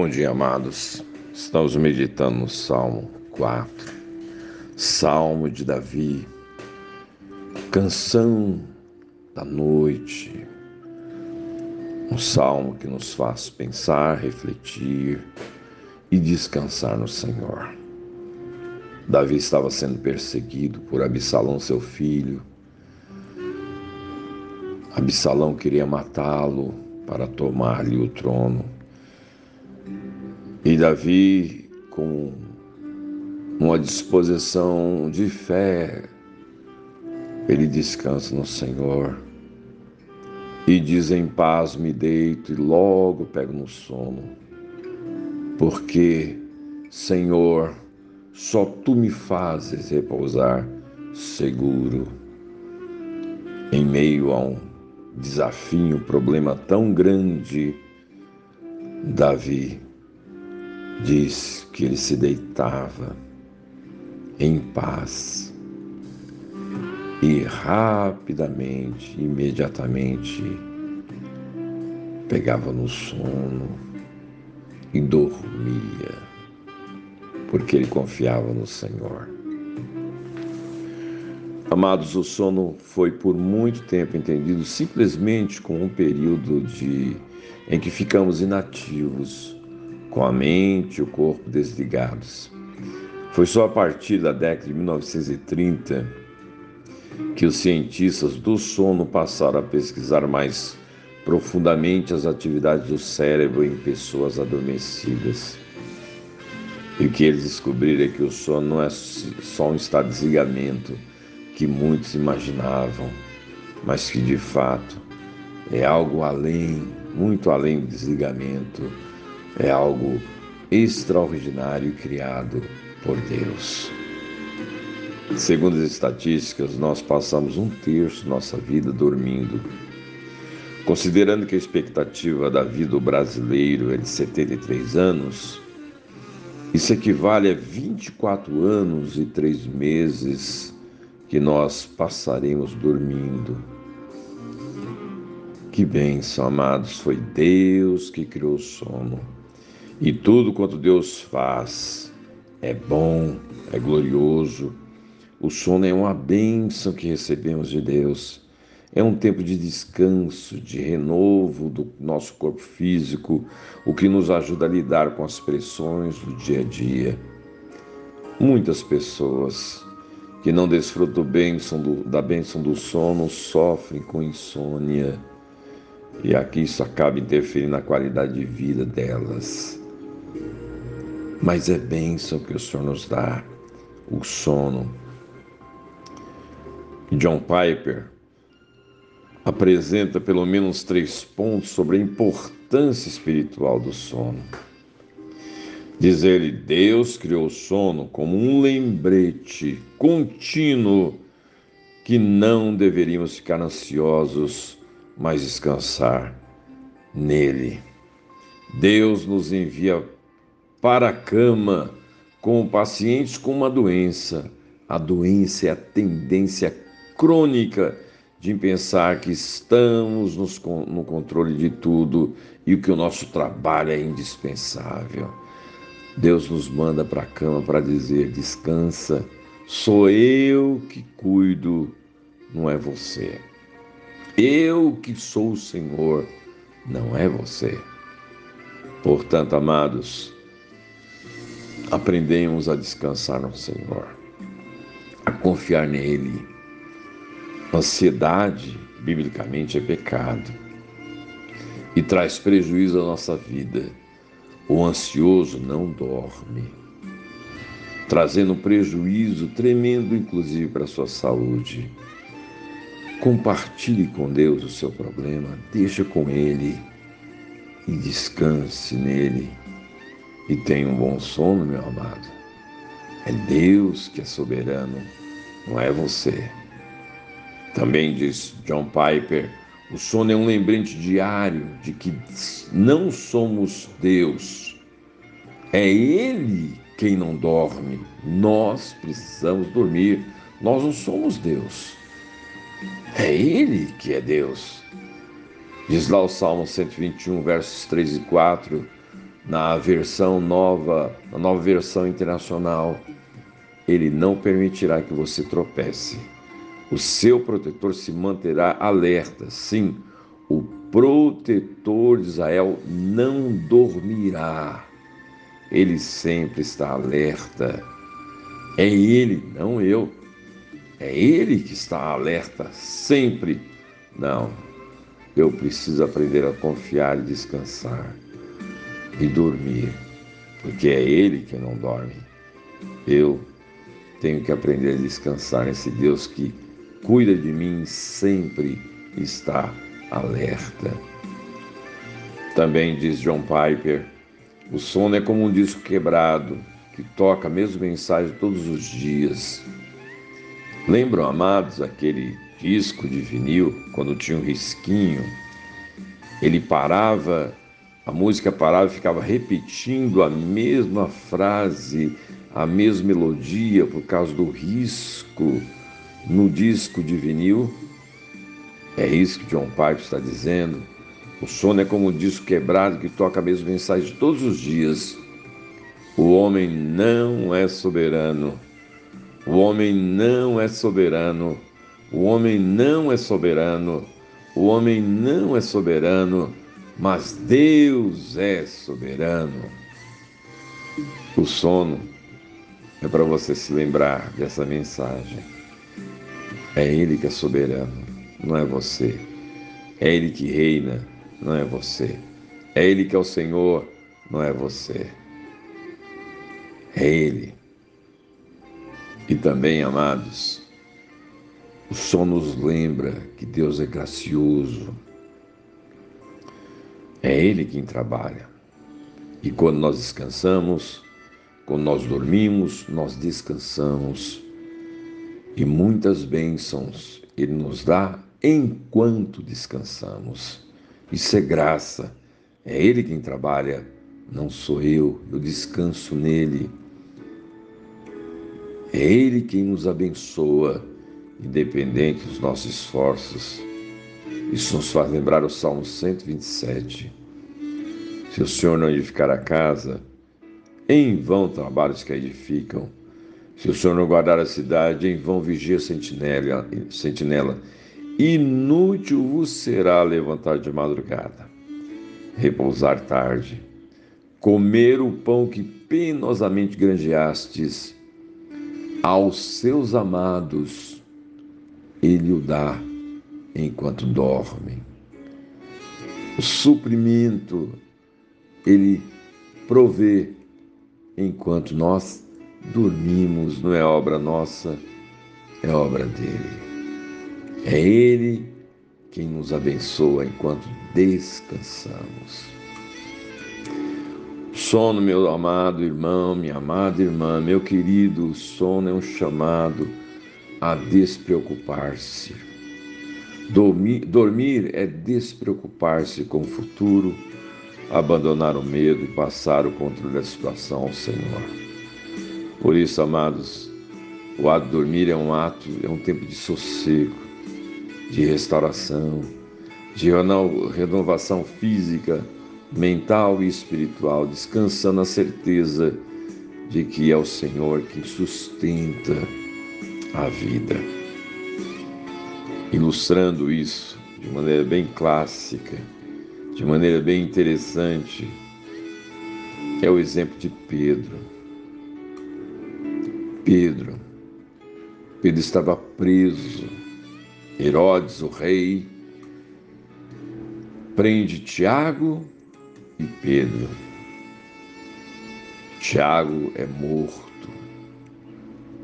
Bom dia, amados. Estamos meditando no Salmo 4, Salmo de Davi, canção da noite, um salmo que nos faz pensar, refletir e descansar no Senhor. Davi estava sendo perseguido por Absalão, seu filho. Absalão queria matá-lo para tomar-lhe o trono. E Davi, com uma disposição de fé, ele descansa no Senhor e diz: Em paz me deito e logo pego no sono, porque, Senhor, só tu me fazes repousar seguro. Em meio a um desafio, um problema tão grande, Davi diz que ele se deitava em paz e rapidamente, imediatamente, pegava no sono e dormia, porque ele confiava no Senhor. Amados, o sono foi por muito tempo entendido simplesmente como um período de em que ficamos inativos com a mente e o corpo desligados. Foi só a partir da década de 1930 que os cientistas do sono passaram a pesquisar mais profundamente as atividades do cérebro em pessoas adormecidas. E o que eles descobriram é que o sono não é só um estado de desligamento que muitos imaginavam, mas que de fato é algo além, muito além do desligamento é algo extraordinário criado por Deus. Segundo as estatísticas, nós passamos um terço da nossa vida dormindo. Considerando que a expectativa da vida do brasileiro é de 73 anos, isso equivale a 24 anos e 3 meses que nós passaremos dormindo. Que bênção, amados, foi Deus que criou o sono. E tudo quanto Deus faz é bom, é glorioso. O sono é uma bênção que recebemos de Deus. É um tempo de descanso, de renovo do nosso corpo físico, o que nos ajuda a lidar com as pressões do dia a dia. Muitas pessoas que não desfrutam da bênção do sono sofrem com insônia. E aqui isso acaba interferindo na qualidade de vida delas mas é bênção que o Senhor nos dá, o sono. John Piper apresenta pelo menos três pontos sobre a importância espiritual do sono. Diz ele: Deus criou o sono como um lembrete contínuo que não deveríamos ficar ansiosos, mas descansar nele. Deus nos envia para a cama com pacientes com uma doença. A doença é a tendência crônica de pensar que estamos no controle de tudo e que o nosso trabalho é indispensável. Deus nos manda para a cama para dizer: descansa, sou eu que cuido, não é você. Eu que sou o Senhor, não é você. Portanto, amados, aprendemos a descansar no Senhor, a confiar nele. Ansiedade, biblicamente, é pecado e traz prejuízo à nossa vida. O ansioso não dorme, trazendo prejuízo tremendo, inclusive, para a sua saúde. Compartilhe com Deus o seu problema, deixa com Ele e descanse nele e tenha um bom sono, meu amado. É Deus que é soberano, não é você. Também diz John Piper: o sono é um lembrete diário de que não somos Deus. É Ele quem não dorme. Nós precisamos dormir. Nós não somos Deus. É Ele que é Deus. Diz lá o Salmo 121, versos 3 e 4 na versão nova, na nova versão internacional, ele não permitirá que você tropece. O seu protetor se manterá alerta. Sim, o protetor de Israel não dormirá. Ele sempre está alerta. É ele, não eu. É ele que está alerta sempre. Não, eu preciso aprender a confiar e descansar e dormir, porque é ele que não dorme. Eu tenho que aprender a descansar nesse Deus que cuida de mim sempre está alerta. Também diz John Piper: o sono é como um disco quebrado que toca a mesma mensagem todos os dias. Lembram, amados, aquele disco de vinil quando tinha um risquinho? Ele parava, a música parava e ficava repetindo a mesma frase a mesma melodia por causa do risco no disco de vinil? É isso que John Pipe está dizendo. O sono é como um disco quebrado que toca a mesma mensagem todos os dias. O homem não é soberano. O homem não é soberano. O homem não é soberano. O homem não é soberano, mas Deus é soberano. O sono é para você se lembrar dessa mensagem. É Ele que é soberano, não é você. É Ele que reina, não é você. É Ele que é o Senhor, não é você. É Ele. E também, amados, o som nos lembra que Deus é gracioso. É Ele quem trabalha. E quando nós descansamos, quando nós dormimos, nós descansamos e muitas bênçãos Ele nos dá enquanto descansamos. Isso é graça. É Ele quem trabalha, não sou eu. Eu descanso nele. É Ele quem nos abençoa, independente dos nossos esforços. Isso nos faz lembrar o Salmo 127. Se o Senhor não edificar a casa, em vão trabalhos que a edificam. Se o Senhor não guardar a cidade, em vão vigia sentinela, sentinela. Inútil vos será levantar de madrugada, repousar tarde, comer o pão que penosamente granjeastes aos seus amados, ele o dá enquanto dormem. O suprimento ele provê enquanto nós dormimos, não é obra nossa, é obra dele. É ele quem nos abençoa enquanto descansamos. Sono, meu amado irmão, minha amada irmã, meu querido, o sono é um chamado a despreocupar-se. Dormir, dormir é despreocupar-se com o futuro, abandonar o medo e passar o controle da situação ao Senhor. Por isso, amados, o ato de dormir é um ato, é um tempo de sossego, de restauração, de renovação física, mental e espiritual, descansando na certeza de que é o Senhor que sustenta a vida. Ilustrando isso de maneira bem clássica, de maneira bem interessante é o exemplo de Pedro. Pedro. Pedro estava preso. Herodes, o rei, prende Tiago e Pedro. Tiago é morto.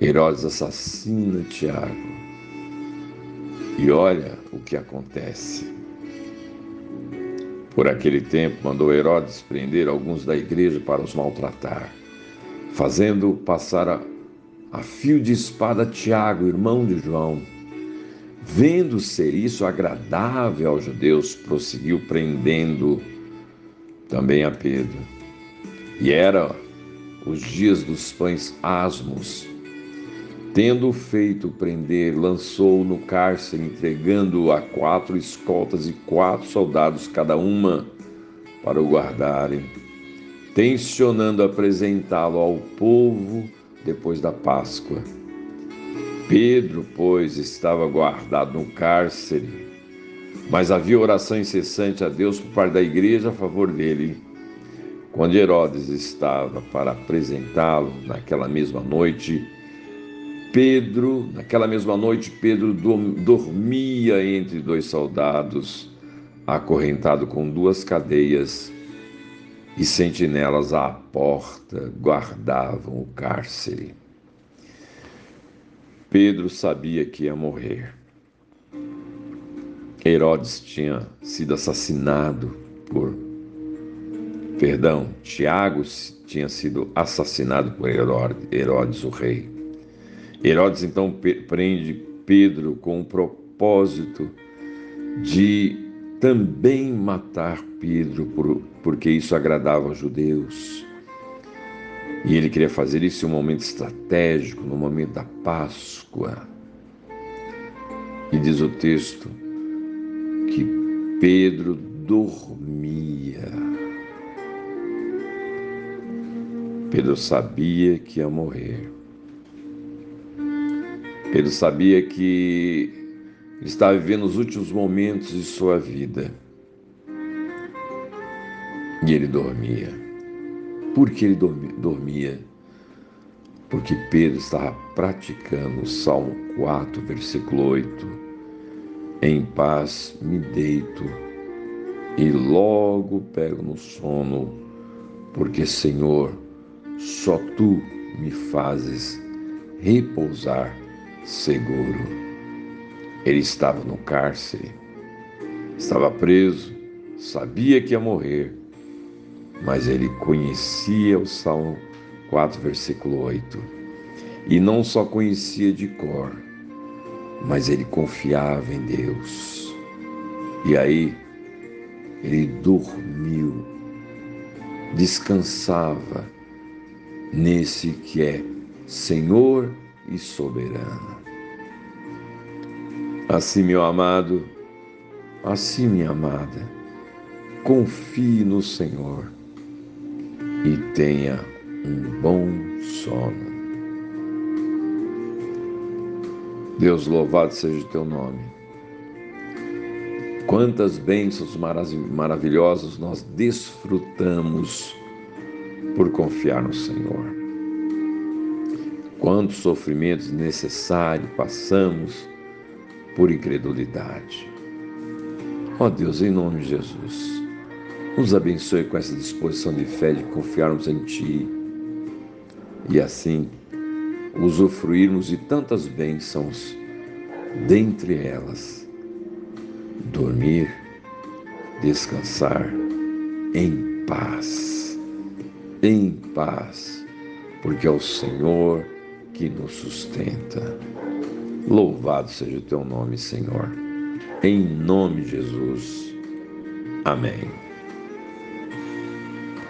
Herodes assassina Tiago. E olha o que acontece. Por aquele tempo, mandou Herodes prender alguns da igreja para os maltratar, fazendo passar a, a fio de espada Tiago, irmão de João. Vendo ser isso agradável aos judeus, prosseguiu prendendo também a Pedro. E era os dias dos pães asmos, Tendo feito prender, lançou no cárcere, entregando-o a quatro escoltas e quatro soldados cada uma para o guardarem. tensionando apresentá-lo ao povo depois da Páscoa. Pedro, pois, estava guardado no cárcere, mas havia oração incessante a Deus por parte da igreja a favor dele. Quando Herodes estava para apresentá-lo naquela mesma noite, Pedro, naquela mesma noite, Pedro dormia entre dois soldados, acorrentado com duas cadeias, e sentinelas à porta guardavam o cárcere. Pedro sabia que ia morrer. Herodes tinha sido assassinado por. Perdão, Tiago tinha sido assassinado por Herodes, Herodes o rei. Herodes então prende Pedro com o propósito de também matar Pedro, por, porque isso agradava aos judeus. E ele queria fazer isso em um momento estratégico, no momento da Páscoa. E diz o texto que Pedro dormia. Pedro sabia que ia morrer. Pedro sabia que estava vivendo os últimos momentos de sua vida. E ele dormia. Por que ele dormia? Porque Pedro estava praticando o Salmo 4, versículo 8. Em paz me deito e logo pego no sono, porque, Senhor, só tu me fazes repousar seguro. Ele estava no cárcere, estava preso, sabia que ia morrer mas ele conhecia o Salmo 4, versículo 8. E não só conhecia de cor, mas ele confiava em Deus. E aí ele dormiu, descansava nesse que é Senhor e soberano. Assim, meu amado, assim, minha amada, confie no Senhor e tenha um bom sono. Deus louvado seja o teu nome. Quantas bênçãos maravilhosas nós desfrutamos por confiar no Senhor. Quantos sofrimentos necessários passamos por incredulidade. Ó oh Deus, em nome de Jesus nos abençoe com essa disposição de fé de confiarmos em Ti e assim usufruirmos de tantas bênçãos, dentre elas, dormir, descansar em paz, em paz, porque é o Senhor que nos sustenta. Louvado seja o teu nome, Senhor. Em nome de Jesus. Amém.